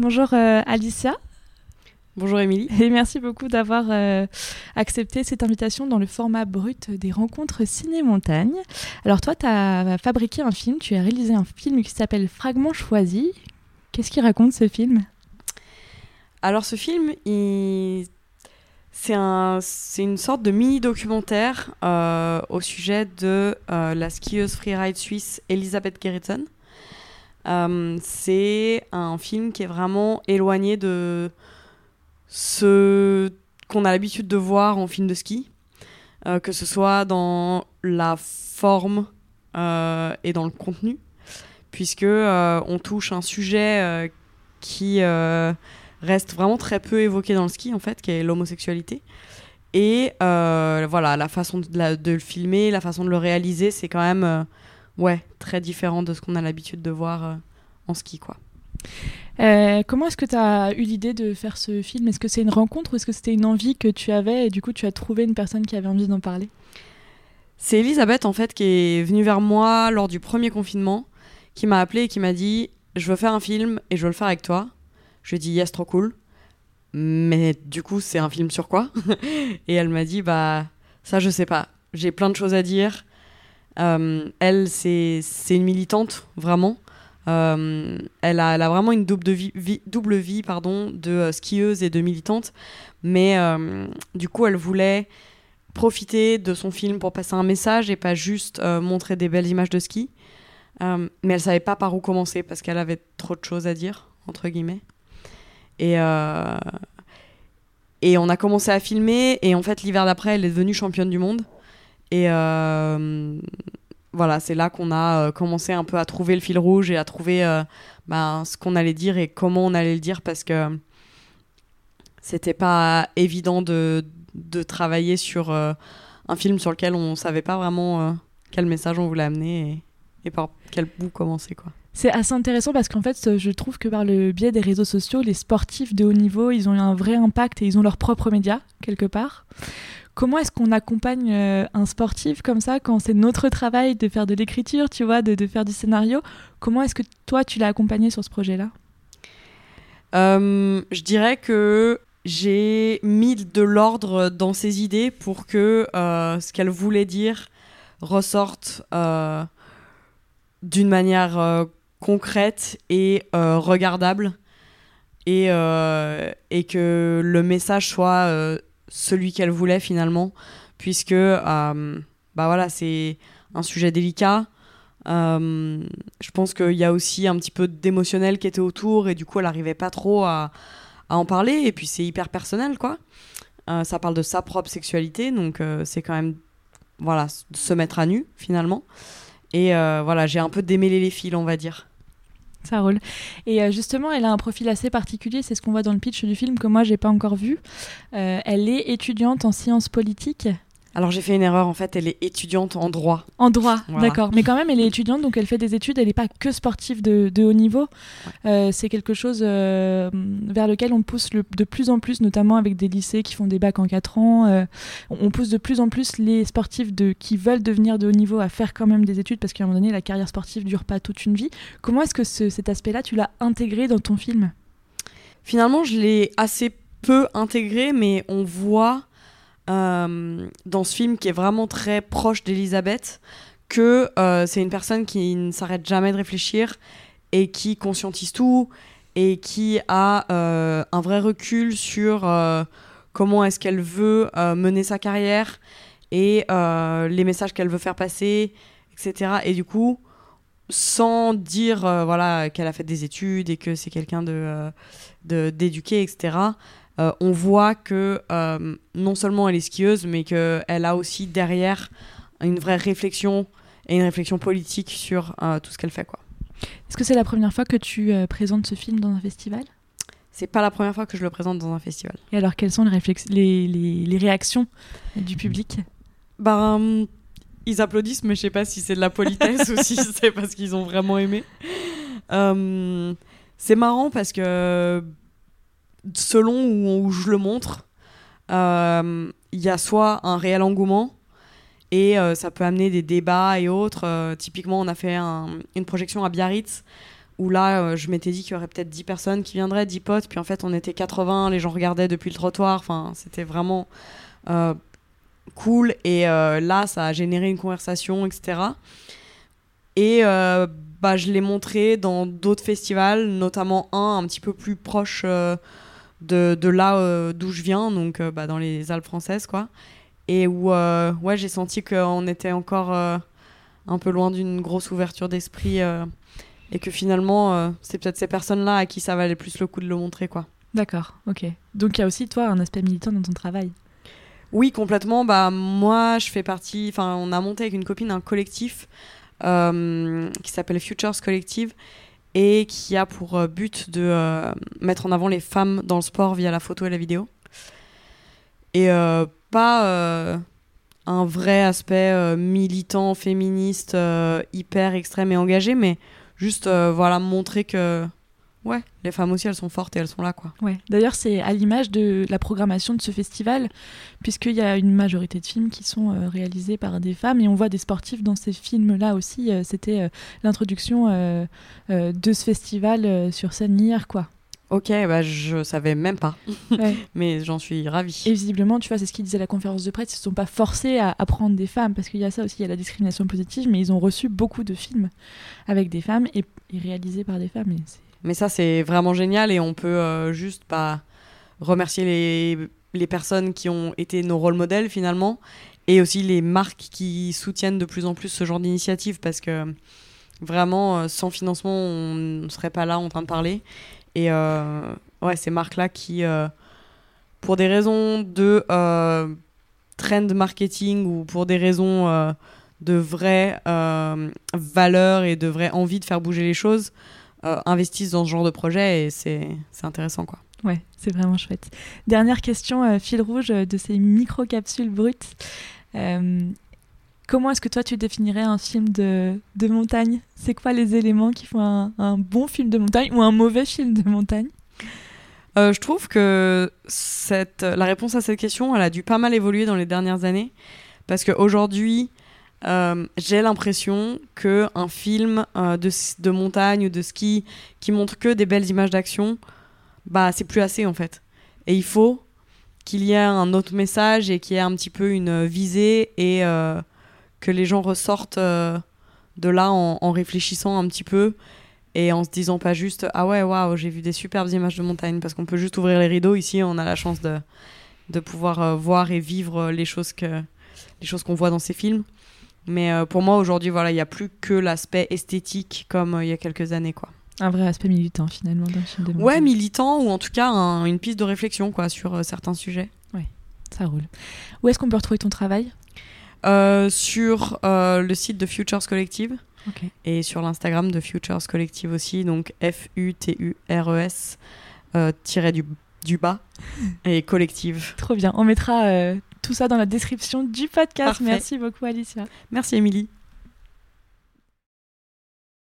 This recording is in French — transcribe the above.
Bonjour euh, Alicia. Bonjour Émilie. Et merci beaucoup d'avoir euh, accepté cette invitation dans le format brut des rencontres ciné-montagne. Alors toi, tu as fabriqué un film, tu as réalisé un film qui s'appelle Fragments choisis. Qu'est-ce qu'il raconte ce film? Alors ce film, il... c'est un... une sorte de mini-documentaire euh, au sujet de euh, la skieuse freeride suisse Elisabeth Gerritsen. C'est un film qui est vraiment éloigné de ce qu'on a l'habitude de voir en film de ski, euh, que ce soit dans la forme euh, et dans le contenu, puisque euh, on touche un sujet qui reste vraiment très peu évoqué dans le ski en fait, qui est l'homosexualité. Et voilà, la façon de, le filmer, la façon de le réaliser, c'est quand même ouais très différent de ce qu'on a l'habitude de voir en ski quoi. Euh, comment est-ce que tu as eu l'idée de faire ce film? Est-ce que c'est une rencontre ou est-ce que c'était une envie que tu avais et du coup tu as trouvé une personne qui avait envie d'en parler? C'est Elisabeth en fait qui est venue vers moi lors du premier confinement, qui m'a appelé et qui m'a dit je veux faire un film et je veux le faire avec toi. Je lui ai dit yes trop cool. Mais du coup c'est un film sur quoi? Et elle m'a dit bah ça je sais pas. J'ai plein de choses à dire. Euh, elle c'est une militante vraiment. Euh, elle, a, elle, a, vraiment une double vie, double vie pardon, de euh, skieuse et de militante. Mais du coup, elle voulait profiter de son film pour passer un message et pas juste montrer des belles images de ski. mais elle savait pas par où commencer parce qu'elle avait trop de choses à dire, entre guillemets. Et, et on a commencé à filmer. Et en fait, l'hiver d'après, elle est devenue championne du monde. Et voilà, c'est là qu'on a euh, commencé un peu à trouver le fil rouge et à trouver euh, ben, ce qu'on allait dire et comment on allait le dire parce que c'était pas évident de, de travailler sur euh, un film sur lequel on savait pas vraiment quel message on voulait amener et, par quel bout commencer quoi. C'est assez intéressant parce qu'en fait, je trouve que par le biais des réseaux sociaux, les sportifs de haut niveau, ils ont un vrai impact et ils ont leurs propres médias, quelque part. Comment est-ce qu'on accompagne euh, un sportif comme ça quand c'est notre travail de faire de l'écriture, tu vois, de, faire du scénario? Comment est-ce que toi, tu l'as accompagné sur ce projet-là? Euh, Je dirais que j'ai mis de l'ordre dans ses idées pour que euh, ce qu'elle voulait dire ressorte d'une manière concrète et regardable et, et que le message soit celui qu'elle voulait finalement, puisque euh, bah voilà, c'est un sujet délicat. Euh, je pense qu'il y a aussi un petit peu d'émotionnel qui était autour et du coup elle n'arrivait pas trop à, en parler et puis c'est hyper personnel quoi. Euh, ça parle de sa propre sexualité donc c'est quand même voilà se mettre à nu finalement et voilà j'ai un peu démêlé les fils on va dire. Ça roule. Et euh, justement, elle a un profil assez particulier, c'est ce qu'on voit dans le pitch du film que moi j'ai pas encore vu. Euh, elle est étudiante en sciences politiques. Alors j'ai fait une erreur, en fait, elle est étudiante en droit. En droit, d'accord. Mais quand même, elle est étudiante, donc elle fait des études, elle n'est pas que sportive de, haut niveau. Euh, c'est quelque chose euh, vers lequel on pousse de plus en plus, notamment avec des lycées qui font des bacs en 4 ans. Euh, on pousse de plus en plus les sportifs de, qui veulent devenir de haut niveau à faire quand même des études, parce qu'à un moment donné, la carrière sportive dure pas toute une vie. Comment est-ce que cet aspect-là, tu l'as intégré dans ton film? Finalement, je l'ai assez peu intégré, mais on voit euh, dans ce film qui est vraiment très proche d'Elisabeth, que euh, c'est une personne qui ne s'arrête jamais de réfléchir et qui conscientise tout et qui a euh, un vrai recul sur comment est-ce qu'elle veut mener sa carrière et les messages qu'elle veut faire passer, etc. Et du coup, sans dire voilà qu'elle a fait des études et que c'est quelqu'un de d'éduqué, etc. Euh, on voit que euh, non seulement elle est skieuse, mais qu'elle a aussi derrière une vraie réflexion et une réflexion politique sur euh, tout ce qu'elle fait. Quoi. Est-ce que c'est la première fois que tu présentes ce film dans un festival? C'est pas la première fois que je le présente dans un festival. Et alors, quelles sont les, les, réactions du public? Ben, ils applaudissent, mais je sais pas si c'est de la politesse ou si c'est parce qu'ils ont vraiment aimé. c'est marrant parce que selon où, je le montre, euh, il y a soit un réel engouement et euh, ça peut amener des débats et autres. Euh, typiquement, on a fait une projection à Biarritz où là, je m'étais dit qu'il y aurait peut-être 10 personnes qui viendraient, 10 potes, puis en fait, on était 80, les gens regardaient depuis le trottoir, enfin, c'était vraiment cool, et là, ça a généré une conversation, etc. Et bah, je l'ai montré dans d'autres festivals, notamment un un petit peu plus proche de, de là euh, d'où je viens, donc euh, bah, dans les Alpes françaises, quoi. Et où euh, ouais, j'ai senti qu'on était encore un peu loin d'une grosse ouverture d'esprit et que finalement, c'est peut-être ces personnes-là à qui ça valait plus le coup de le montrer, quoi. D'accord, ok. Donc il y a aussi, toi, un aspect militant dans ton travail? Oui, complètement. Bah, moi, je fais partie. Enfin, on a monté avec une copine un collectif euh, qui s'appelle Futures Collective et qui a pour euh, but de euh, mettre en avant les femmes dans le sport via la photo et la vidéo. Et euh, pas un vrai aspect militant, féministe, hyper extrême et engagé, mais juste voilà montrer que les femmes aussi elles sont fortes et elles sont là quoi. Ouais. D'ailleurs, c'est à l'image de la programmation de ce festival, puisqu'il y a une majorité de films qui sont euh, réalisés par des femmes et on voit des sportifs dans ces films-là aussi. Euh, C'était euh, l'introduction euh, euh, de ce festival euh, sur scène hier, quoi. Ok, bah je savais même pas, Ouais. mais j'en suis ravie. Et visiblement, tu vois, c'est ce qu'ils disaient à la conférence de presse, ils ne sont pas forcés à, à prendre des femmes, parce qu'il y a ça aussi, il y a la discrimination positive, mais ils ont reçu beaucoup de films avec des femmes et, et réalisés par des femmes. et c'est- Mais ça, c'est vraiment génial et on peut euh, juste bah, remercier les, les personnes qui ont été nos rôles modèles finalement et aussi les marques qui soutiennent de plus en plus ce genre d'initiative parce que vraiment, euh, sans financement, on ne serait pas là en train de parler. Et euh, ouais, ces marques-là qui, pour des raisons de trend marketing ou pour des raisons de vraie euh, valeur et de vraie envie de faire bouger les choses, euh, investissent dans ce genre de projet et c'est intéressant quoi. Ouais, c'est vraiment chouette. Dernière question, euh, fil rouge euh, de ces micro-capsules brutes. Comment est-ce que toi tu définirais un film de, de montagne? C'est quoi les éléments qui font un, un bon film de montagne ou un mauvais film de montagne? Je trouve que cette, la réponse à cette question, elle a dû pas mal évoluer dans les dernières années parce qu'aujourd'hui, euh, j'ai l'impression que un film euh, de, de montagne ou de ski qui montre que des belles images d'action, bah c'est plus assez en fait. Et il faut qu'il y ait un autre message et qu'il y ait un petit peu une visée et euh, que les gens ressortent de là en, en réfléchissant un petit peu et en se disant pas juste ah ouais waouh j'ai vu des superbes images de montagne parce qu'on peut juste ouvrir les rideaux ici on a la chance de, de pouvoir voir et vivre les choses que les choses qu'on voit dans ces films mais euh, pour moi aujourd'hui voilà il y a plus que l'aspect esthétique comme euh, il y a quelques années quoi Un vrai aspect militant finalement d'un film de ouais militant ou en tout cas un- une piste de réflexion quoi sur euh, certains sujets Ça roule. Où est-ce qu'on peut retrouver ton travail? Sur le site de Futures Collective et sur l'Instagram de Futures Collective aussi, donc F-U-T-U-R-E-S tiré du, du bas et collective. Trop bien. On mettra tout ça dans la description du podcast. Parfait. Merci beaucoup Alicia. Merci Émilie.